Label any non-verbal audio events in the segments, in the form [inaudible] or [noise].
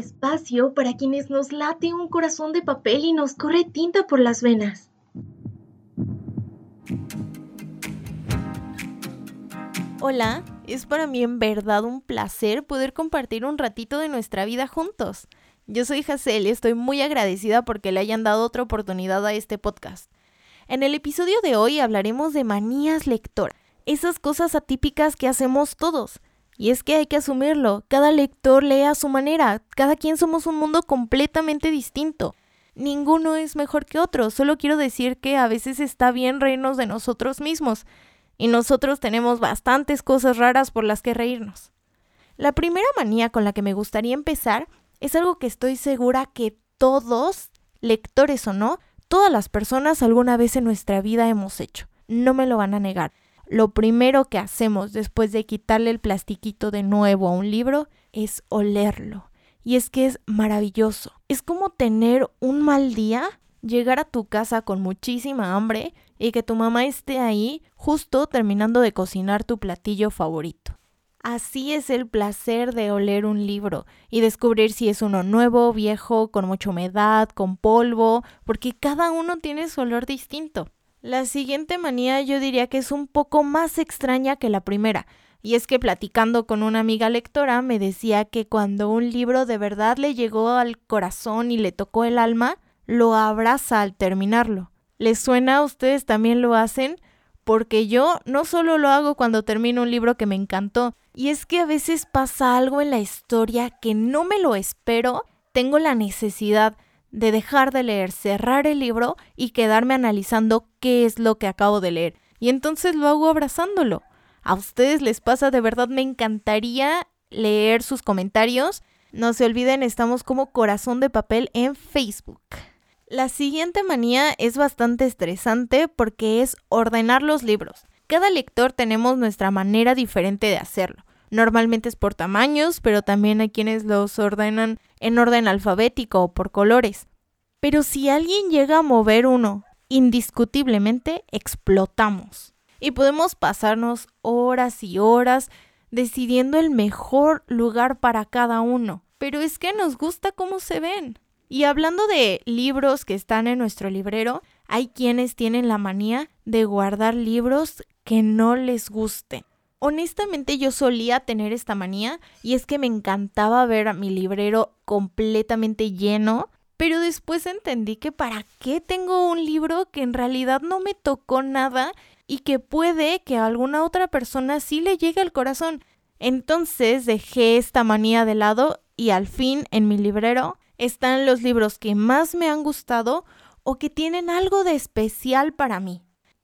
Espacio para quienes nos late un corazón de papel y nos corre tinta por las venas. Hola, es para mí en verdad un placer poder compartir un ratito de nuestra vida juntos. Yo soy Hazel y estoy muy agradecida porque le hayan dado otra oportunidad a este podcast. En el episodio de hoy hablaremos de manías lectora, esas cosas atípicas que hacemos todos. Y es que hay que asumirlo, cada lector lee a su manera, cada quien somos un mundo completamente distinto. Ninguno es mejor que otro, solo quiero decir que a veces está bien reírnos de nosotros mismos, y nosotros tenemos bastantes cosas raras por las que reírnos. La primera manía con la que me gustaría empezar es algo que estoy segura que todos, lectores o no, todas las personas alguna vez en nuestra vida hemos hecho. No me lo van a negar lo primero que hacemos después de quitarle el plastiquito de nuevo a un libro es olerlo. Y es que es maravilloso. Es como tener un mal día, llegar a tu casa con muchísima hambre y que tu mamá esté ahí justo terminando de cocinar tu platillo favorito. Así es el placer de oler un libro y descubrir si es uno nuevo, viejo, con mucha humedad, con polvo, porque cada uno tiene su olor distinto. La siguiente manía yo diría que es un poco más extraña que la primera, y es que platicando con una amiga lectora me decía que cuando un libro de verdad le llegó al corazón y le tocó el alma, lo abraza al terminarlo. ¿Les suena? ¿Ustedes también lo hacen? Porque yo no solo lo hago cuando termino un libro que me encantó, y es que a veces pasa algo en la historia que no me lo espero, tengo la necesidad de dejar de leer, cerrar el libro y quedarme analizando qué es lo que acabo de leer. Y entonces lo hago abrazándolo. ¿A ustedes les pasa? De verdad me encantaría leer sus comentarios. No se olviden, estamos como corazón de papel en Facebook. La siguiente manía es bastante estresante porque es ordenar los libros. Cada lector tenemos nuestra manera diferente de hacerlo. Normalmente es por tamaños, pero también hay quienes los ordenan en orden alfabético o por colores. Pero si alguien llega a mover uno, indiscutiblemente explotamos. Y podemos pasarnos horas y horas decidiendo el mejor lugar para cada uno. Pero es que nos gusta cómo se ven. Y hablando de libros que están en nuestro librero, hay quienes tienen la manía de guardar libros que no les gusten. Honestamente yo solía tener esta manía y es que me encantaba ver a mi librero completamente lleno, pero después entendí que para qué tengo un libro que en realidad no me tocó nada y que puede que a alguna otra persona sí le llegue al corazón. Entonces dejé esta manía de lado y al fin en mi librero están los libros que más me han gustado o que tienen algo de especial para mí.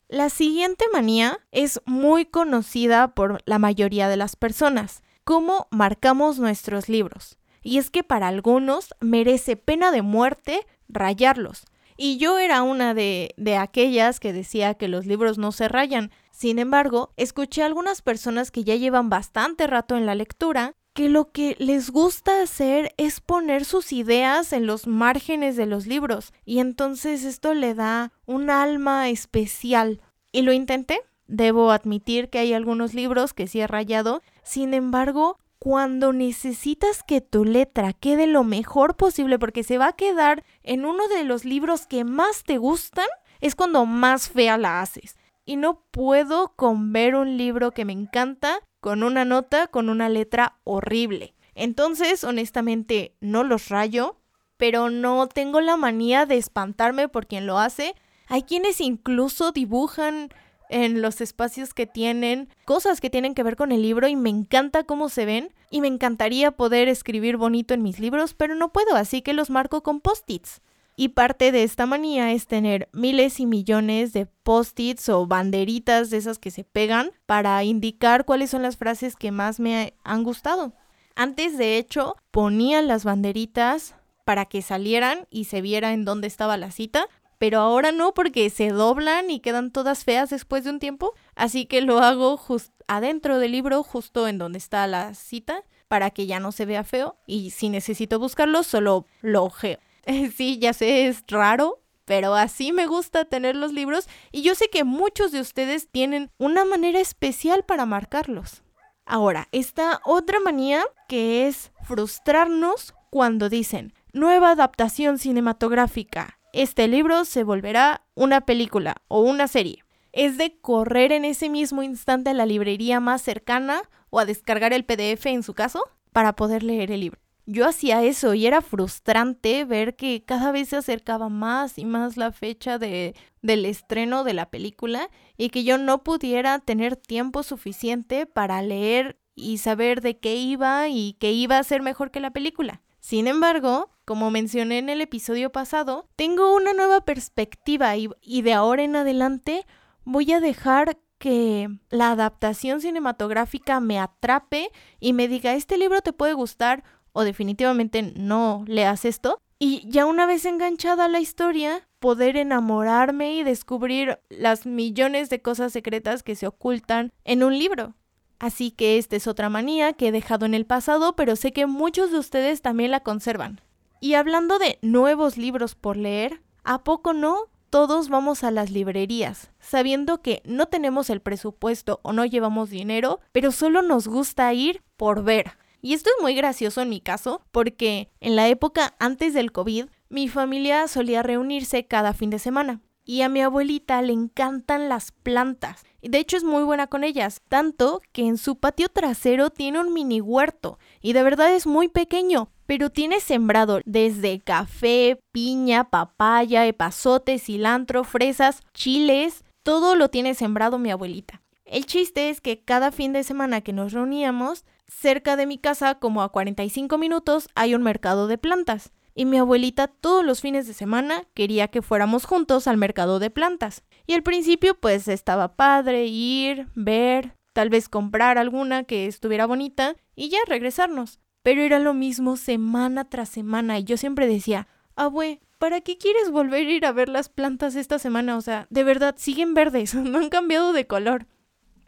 La siguiente manía es muy conocida por la mayoría de las personas, cómo marcamos nuestros libros. Y es que para algunos merece pena de muerte rayarlos. Y yo era una de, de aquellas que decía que los libros no se rayan. Sin embargo, escuché a algunas personas que ya llevan bastante rato en la lectura que lo que les gusta hacer es poner sus ideas en los márgenes de los libros y entonces esto le da un alma especial. Y lo intenté. Debo admitir que hay algunos libros que sí he rayado. Sin embargo, cuando necesitas que tu letra quede lo mejor posible porque se va a quedar en uno de los libros que más te gustan, es cuando más fea la haces. Y no puedo con ver un libro que me encanta con una nota con una letra horrible. Entonces, honestamente, no los rayo, pero no tengo la manía de espantarme por quien lo hace. Hay quienes incluso dibujan en los espacios que tienen, cosas que tienen que ver con el libro y me encanta cómo se ven y me encantaría poder escribir bonito en mis libros, pero no puedo, así que los marco con post-its. Y parte de esta manía es tener miles y millones de post-its o banderitas de esas que se pegan para indicar cuáles son las frases que más me han gustado. Antes, de hecho, ponía las banderitas para que salieran y se viera en dónde estaba la cita, pero ahora no porque se doblan y quedan todas feas después de un tiempo, así que lo hago justo adentro del libro, justo en donde está la cita, para que ya no se vea feo y si necesito buscarlo, solo lo ojeo. [laughs] sí, ya sé, es raro, pero así me gusta tener los libros y yo sé que muchos de ustedes tienen una manera especial para marcarlos. Ahora, esta otra manía que es frustrarnos cuando dicen nueva adaptación cinematográfica. Este libro se volverá una película o una serie. Es de correr en ese mismo instante a la librería más cercana o a descargar el PDF en su caso para poder leer el libro. Yo hacía eso y era frustrante ver que cada vez se acercaba más y más la fecha de, del estreno de la película y que yo no pudiera tener tiempo suficiente para leer y saber de qué iba y qué iba a ser mejor que la película. Sin embargo, como mencioné en el episodio pasado, tengo una nueva perspectiva y, y de ahora en adelante voy a dejar que la adaptación cinematográfica me atrape y me diga, este libro te puede gustar o definitivamente no leas esto. Y ya una vez enganchada a la historia, poder enamorarme y descubrir las millones de cosas secretas que se ocultan en un libro. Así que esta es otra manía que he dejado en el pasado, pero sé que muchos de ustedes también la conservan. Y hablando de nuevos libros por leer, ¿a poco no? Todos vamos a las librerías, sabiendo que no tenemos el presupuesto o no llevamos dinero, pero solo nos gusta ir por ver. Y esto es muy gracioso en mi caso, porque en la época antes del COVID, mi familia solía reunirse cada fin de semana. Y a mi abuelita le encantan las plantas. De hecho es muy buena con ellas, tanto que en su patio trasero tiene un mini huerto. Y de verdad es muy pequeño, pero tiene sembrado desde café, piña, papaya, epazote, cilantro, fresas, chiles. Todo lo tiene sembrado mi abuelita. El chiste es que cada fin de semana que nos reuníamos, cerca de mi casa, como a 45 minutos, hay un mercado de plantas. Y mi abuelita todos los fines de semana quería que fuéramos juntos al mercado de plantas. Y al principio pues estaba padre ir, ver, tal vez comprar alguna que estuviera bonita y ya regresarnos. Pero era lo mismo semana tras semana y yo siempre decía, abue, ¿para qué quieres volver a ir a ver las plantas esta semana? O sea, de verdad, siguen verdes, [laughs] no han cambiado de color.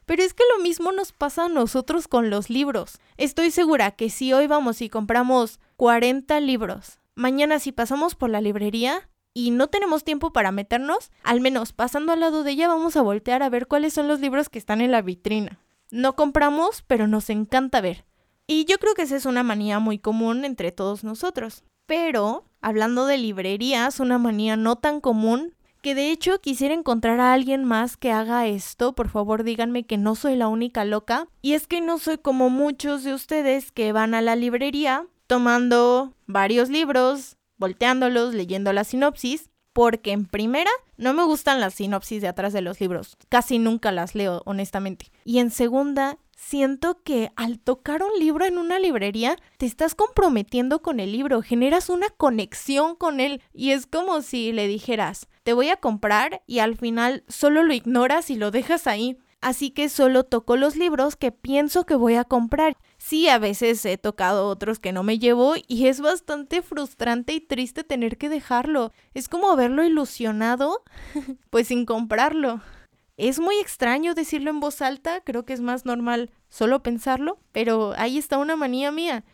Pero es que lo mismo nos pasa a nosotros con los libros. Estoy segura que si hoy vamos y compramos 40 libros, mañana si pasamos por la librería y no tenemos tiempo para meternos, al menos pasando al lado de ella vamos a voltear a ver cuáles son los libros que están en la vitrina. No compramos, pero nos encanta ver. Y yo creo que esa es una manía muy común entre todos nosotros. Pero, hablando de librerías, una manía no tan común que de hecho quisiera encontrar a alguien más que haga esto, por favor díganme que no soy la única loca. Y es que no soy como muchos de ustedes que van a la librería tomando varios libros, volteándolos, leyendo la sinopsis, porque en primera no me gustan las sinopsis de atrás de los libros, casi nunca las leo honestamente. Y en segunda, siento que al tocar un libro en una librería, te estás comprometiendo con el libro, generas una conexión con él y es como si le dijeras, te voy a comprar y al final solo lo ignoras y lo dejas ahí. Así que solo toco los libros que pienso que voy a comprar. Sí, a veces he tocado otros que no me llevo y es bastante frustrante y triste tener que dejarlo. Es como haberlo ilusionado, [laughs] pues sin comprarlo. Es muy extraño decirlo en voz alta, creo que es más normal solo pensarlo, pero ahí está una manía mía.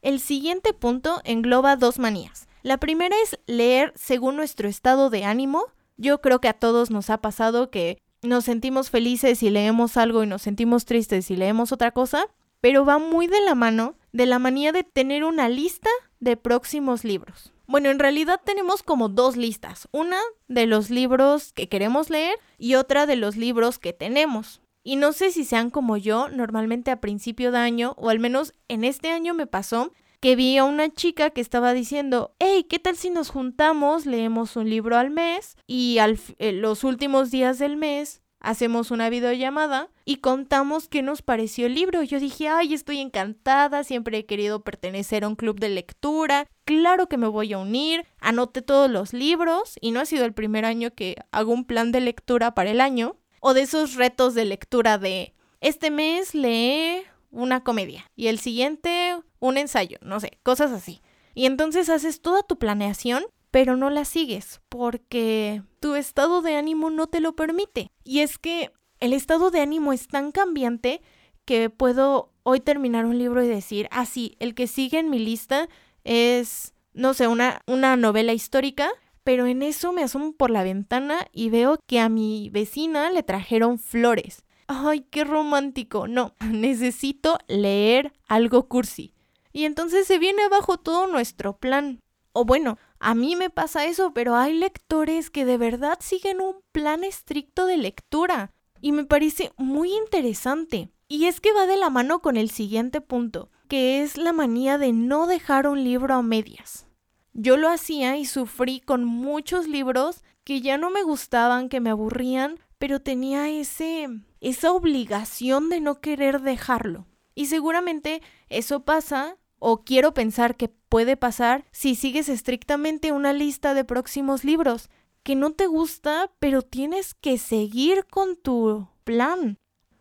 El siguiente punto engloba dos manías. La primera es leer según nuestro estado de ánimo. Yo creo que a todos nos ha pasado que nos sentimos felices y leemos algo y nos sentimos tristes y leemos otra cosa, pero va muy de la mano de la manía de tener una lista de próximos libros. Bueno, en realidad tenemos como dos listas. Una de los libros que queremos leer y otra de los libros que tenemos. Y no sé si sean como yo, normalmente a principio de año, o al menos en este año me pasó, que vi a una chica que estaba diciendo, hey, ¿qué tal si nos juntamos, leemos un libro al mes y eh, los últimos días del mes hacemos una videollamada y contamos qué nos pareció el libro. Yo dije, ay, estoy encantada, siempre he querido pertenecer a un club de lectura, claro que me voy a unir, anoté todos los libros y no ha sido el primer año que hago un plan de lectura para el año o de esos retos de lectura de este mes lee una comedia y el siguiente un ensayo, no sé, cosas así. Y entonces haces toda tu planeación pero no la sigues porque tu estado de ánimo no te lo permite. Y es que el estado de ánimo es tan cambiante que puedo hoy terminar un libro y decir, ah, sí, el que sigue en mi lista es, no sé, una, una novela histórica, pero en eso me asomo por la ventana y veo que a mi vecina le trajeron flores. Ay, qué romántico. No, [laughs] necesito leer algo cursi. Y entonces se viene abajo todo nuestro plan. O bueno, a mí me pasa eso, pero hay lectores que de verdad siguen un plan estricto de lectura y me parece muy interesante. Y es que va de la mano con el siguiente punto, que es la manía de no dejar un libro a medias. Yo lo hacía y sufrí con muchos libros que ya no me gustaban, que me aburrían, pero tenía ese esa obligación de no querer dejarlo. Y seguramente eso pasa o quiero pensar que puede pasar si sigues estrictamente una lista de próximos libros que no te gusta, pero tienes que seguir con tu plan.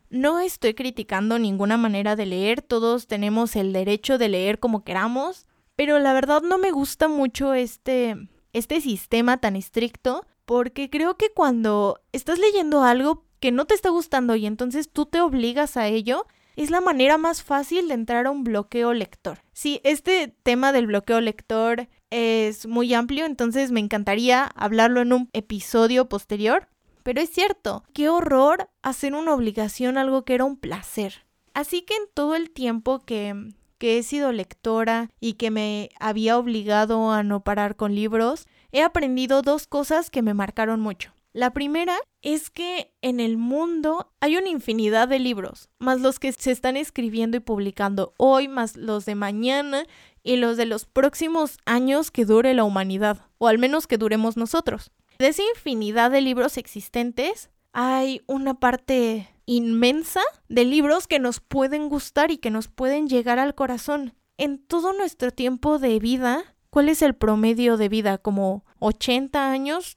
No estoy criticando ninguna manera de leer, todos tenemos el derecho de leer como queramos, pero la verdad no me gusta mucho este este sistema tan estricto porque creo que cuando estás leyendo algo que no te está gustando y entonces tú te obligas a ello, es la manera más fácil de entrar a un bloqueo lector. Sí, este tema del bloqueo lector es muy amplio, entonces me encantaría hablarlo en un episodio posterior. Pero es cierto, qué horror hacer una obligación algo que era un placer. Así que en todo el tiempo que, que he sido lectora y que me había obligado a no parar con libros, he aprendido dos cosas que me marcaron mucho. La primera es que en el mundo hay una infinidad de libros, más los que se están escribiendo y publicando hoy, más los de mañana y los de los próximos años que dure la humanidad, o al menos que duremos nosotros. De esa infinidad de libros existentes, hay una parte inmensa de libros que nos pueden gustar y que nos pueden llegar al corazón. En todo nuestro tiempo de vida, ¿cuál es el promedio de vida? ¿Como 80 años?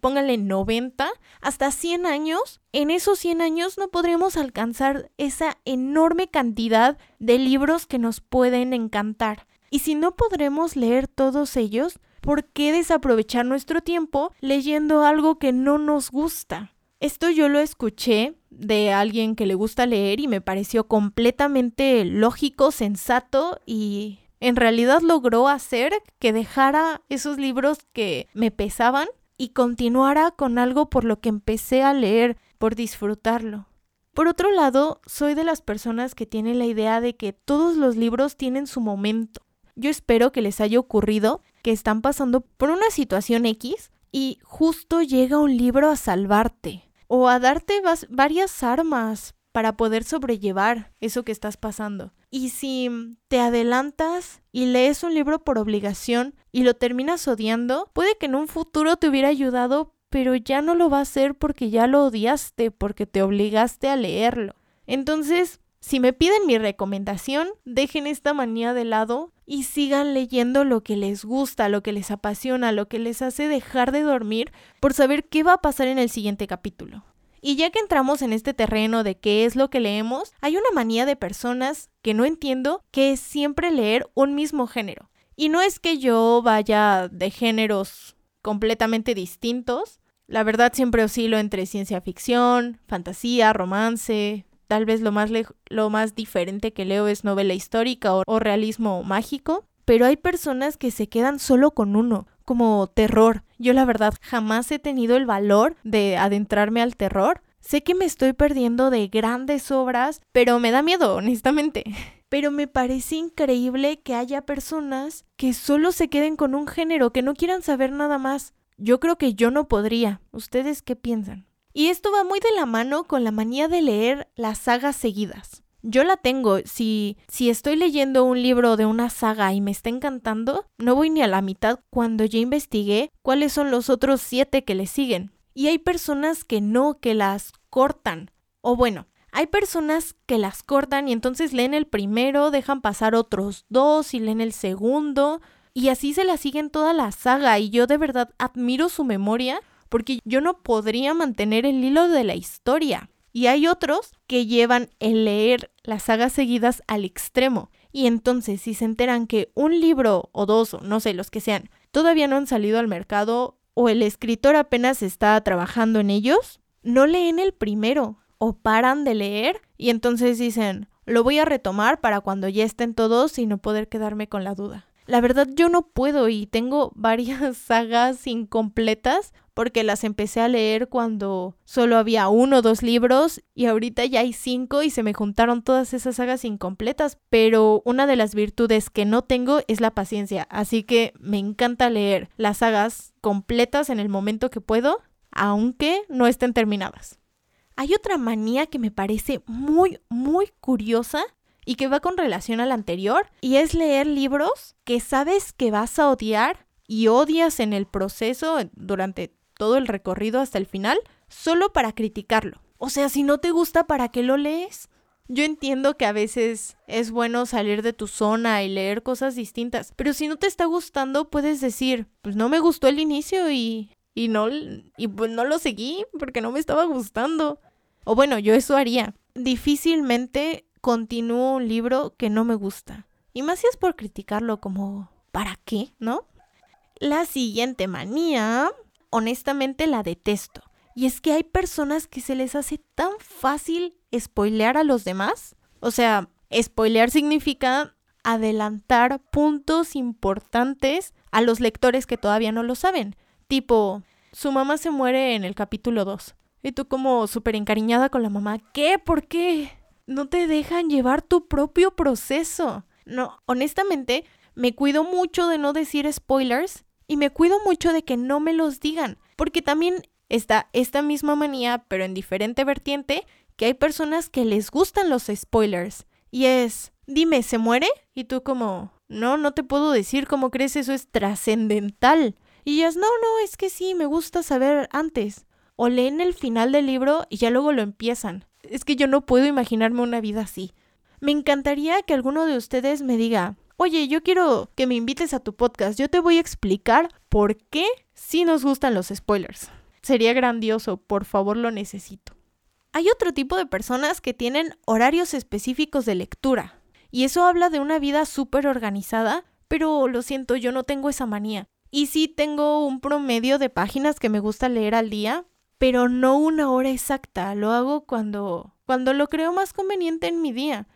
Póngale 90, hasta 100 años, en esos 100 años no podremos alcanzar esa enorme cantidad de libros que nos pueden encantar. Y si no podremos leer todos ellos, ¿por qué desaprovechar nuestro tiempo leyendo algo que no nos gusta? Esto yo lo escuché de alguien que le gusta leer y me pareció completamente lógico, sensato y en realidad logró hacer que dejara esos libros que me pesaban y continuara con algo por lo que empecé a leer, por disfrutarlo. Por otro lado, soy de las personas que tienen la idea de que todos los libros tienen su momento. Yo espero que les haya ocurrido que están pasando por una situación X y justo llega un libro a salvarte o a darte varias armas para poder sobrellevar eso que estás pasando. Y si te adelantas y lees un libro por obligación y lo terminas odiando, puede que en un futuro te hubiera ayudado, pero ya no lo va a hacer porque ya lo odiaste, porque te obligaste a leerlo. Entonces, si me piden mi recomendación, dejen esta manía de lado y sigan leyendo lo que les gusta, lo que les apasiona, lo que les hace dejar de dormir por saber qué va a pasar en el siguiente capítulo. Y ya que entramos en este terreno de qué es lo que leemos, hay una manía de personas que no entiendo que es siempre leer un mismo género. Y no es que yo vaya de géneros completamente distintos. La verdad siempre oscilo entre ciencia ficción, fantasía, romance. Tal vez lo más, lo más diferente que leo es novela histórica o realismo mágico. Pero hay personas que se quedan solo con uno como terror. Yo la verdad jamás he tenido el valor de adentrarme al terror. Sé que me estoy perdiendo de grandes obras, pero me da miedo, honestamente. [laughs] Pero me parece increíble que haya personas que solo se queden con un género, que no quieran saber nada más. Yo creo que yo no podría. ¿Ustedes qué piensan? Y esto va muy de la mano con la manía de leer las sagas seguidas yo la tengo. Si, si estoy leyendo un libro de una saga y me está encantando, no voy ni a la mitad cuando ya investigué cuáles son los otros siete que le siguen. Y hay personas que no, que las cortan. O bueno, hay personas que las cortan y entonces leen el primero, dejan pasar otros dos y leen el segundo. Y así se la siguen toda la saga y yo de verdad admiro su memoria porque yo no podría mantener el hilo de la historia. Y hay otros que llevan el leer las sagas seguidas al extremo. Y entonces, si se enteran que un libro o dos, o no sé, los que sean, todavía no han salido al mercado o el escritor apenas está trabajando en ellos, no leen el primero o paran de leer y entonces dicen, lo voy a retomar para cuando ya estén todos y no poder quedarme con la duda. La verdad yo no puedo y tengo [laughs] varias sagas incompletas porque las empecé a leer cuando solo había uno o dos libros y ahorita ya hay cinco y se me juntaron todas esas sagas incompletas, pero una de las virtudes que no tengo es la paciencia, así que me encanta leer las sagas completas en el momento que puedo, aunque no estén terminadas. Hay otra manía que me parece muy, muy curiosa y que va con relación a la anterior, y es leer libros que sabes que vas a odiar y odias en el proceso durante todo el recorrido hasta el final, solo para criticarlo. O sea, si no te gusta, ¿para qué lo lees? Yo entiendo que a veces es bueno salir de tu zona y leer cosas distintas, pero si no te está gustando, puedes decir, pues no me gustó el inicio y, y no, y pues no lo seguí porque no me estaba gustando. O bueno, yo eso haría. Difícilmente continúo un libro que no me gusta. Y más si es por criticarlo como, ¿para qué? ¿No? La siguiente manía, honestamente la detesto. Y es que hay personas que se les hace tan fácil spoilear a los demás. O sea, spoilear significa adelantar puntos importantes a los lectores que todavía no lo saben. Tipo, su mamá se muere en el capítulo 2. Y tú como súper encariñada con la mamá, ¿qué? ¿Por qué? No te dejan llevar tu propio proceso. No, honestamente, me cuido mucho de no decir spoilers y me cuido mucho de que no me los digan, porque también está esta misma manía, pero en diferente vertiente, que hay personas que les gustan los spoilers. Y es, dime, ¿se muere? Y tú como, no, no te puedo decir cómo crees, eso es trascendental. Y ellas, no, no, es que sí, me gusta saber antes. O leen el final del libro y ya luego lo empiezan. Es que yo no puedo imaginarme una vida así. Me encantaría que alguno de ustedes me diga, oye, yo quiero que me invites a tu podcast, yo te voy a explicar por qué sí nos gustan los spoilers. Sería grandioso, por favor lo necesito. Hay otro tipo de personas que tienen horarios específicos de lectura, y eso habla de una vida súper organizada, pero lo siento, yo no tengo esa manía. Y sí tengo un promedio de páginas que me gusta leer al día, pero no una hora exacta, lo hago cuando cuando lo creo más conveniente en mi día.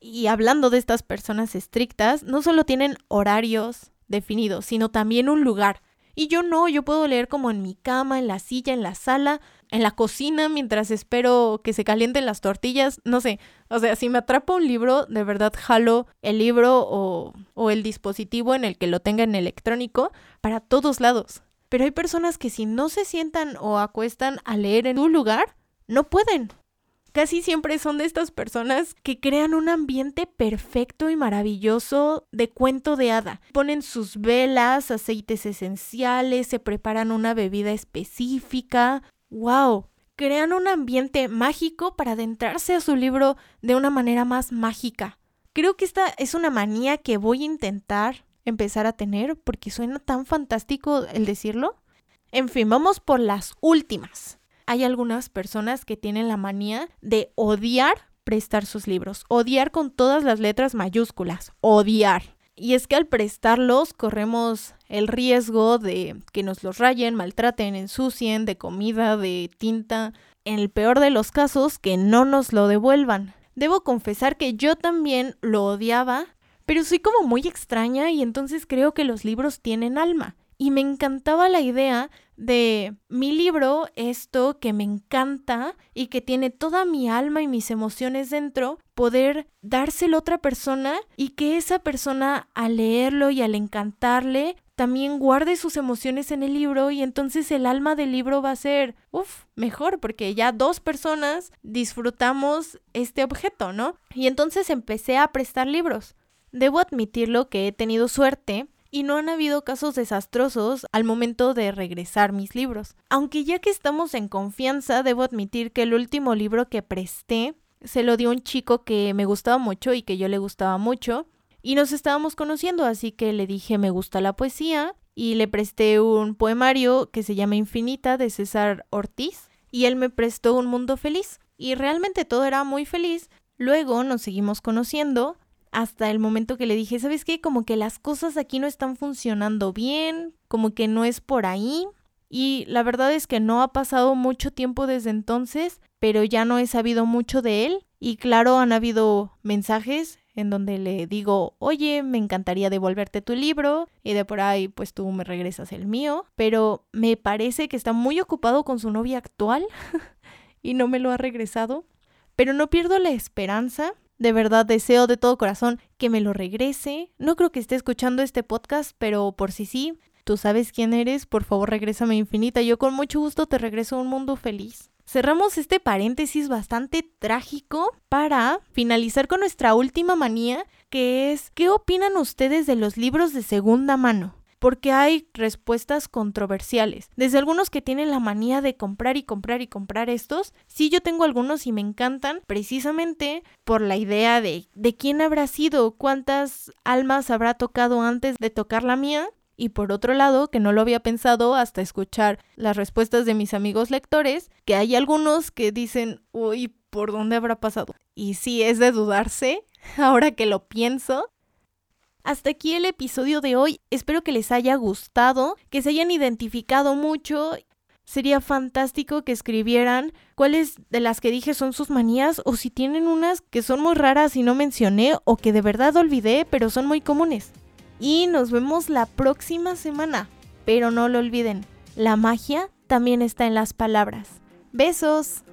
Y hablando de estas personas estrictas, no solo tienen horarios definidos, sino también un lugar. Y yo no, yo puedo leer como en mi cama, en la silla, en la sala, en la cocina, mientras espero que se calienten las tortillas, no sé. O sea, si me atrapa un libro, de verdad jalo el libro o, o el dispositivo en el que lo tenga en electrónico para todos lados. Pero hay personas que si no se sientan o acuestan a leer en un lugar, no pueden casi siempre son de estas personas que crean un ambiente perfecto y maravilloso de cuento de hada. Ponen sus velas, aceites esenciales, se preparan una bebida específica. ¡Wow! Crean un ambiente mágico para adentrarse a su libro de una manera más mágica. Creo que esta es una manía que voy a intentar empezar a tener porque suena tan fantástico el decirlo. En fin, vamos por las últimas hay algunas personas que tienen la manía de odiar prestar sus libros, odiar con todas las letras mayúsculas, odiar. Y es que al prestarlos corremos el riesgo de que nos los rayen, maltraten, ensucien de comida, de tinta, en el peor de los casos que no nos lo devuelvan. Debo confesar que yo también lo odiaba, pero soy como muy extraña y entonces creo que los libros tienen alma y me encantaba la idea de mi libro, esto que me encanta y que tiene toda mi alma y mis emociones dentro, poder dárselo a otra persona y que esa persona al leerlo y al encantarle también guarde sus emociones en el libro y entonces el alma del libro va a ser, uff, mejor porque ya dos personas disfrutamos este objeto, ¿no? Y entonces empecé a prestar libros. Debo admitirlo que he tenido suerte y no han habido casos desastrosos al momento de regresar mis libros. Aunque ya que estamos en confianza, debo admitir que el último libro que presté se lo dio un chico que me gustaba mucho y que yo le gustaba mucho y nos estábamos conociendo, así que le dije me gusta la poesía y le presté un poemario que se llama Infinita de César Ortiz y él me prestó Un Mundo Feliz y realmente todo era muy feliz. Luego nos seguimos conociendo hasta el momento que le dije, ¿sabes qué? Como que las cosas aquí no están funcionando bien, como que no es por ahí. Y la verdad es que no ha pasado mucho tiempo desde entonces, pero ya no he sabido mucho de él. Y claro, han habido mensajes en donde le digo, oye, me encantaría devolverte tu libro y de por ahí pues tú me regresas el mío, pero me parece que está muy ocupado con su novia actual [laughs] y no me lo ha regresado, pero no pierdo la esperanza. De verdad deseo de todo corazón que me lo regrese. No creo que esté escuchando este podcast, pero por si sí, tú sabes quién eres, por favor regrésame infinita. Yo con mucho gusto te regreso a un mundo feliz. Cerramos este paréntesis bastante trágico para finalizar con nuestra última manía, que es ¿qué opinan ustedes de los libros de segunda mano? Porque hay respuestas controversiales. Desde algunos que tienen la manía de comprar y comprar y comprar estos, sí yo tengo algunos y me encantan precisamente por la idea de de quién habrá sido, cuántas almas habrá tocado antes de tocar la mía y por otro lado, que no lo había pensado hasta escuchar las respuestas de mis amigos lectores, que hay algunos que dicen, uy, ¿por dónde habrá pasado? Y sí, es de dudarse, [laughs] ahora que lo pienso. Hasta aquí el episodio de hoy. Espero que les haya gustado, que se hayan identificado mucho. Sería fantástico que escribieran cuáles de las que dije son sus manías o si tienen unas que son muy raras y no mencioné o que de verdad olvidé pero son muy comunes y nos vemos la próxima semana. Pero no lo olviden, la magia también está en las palabras. Besos.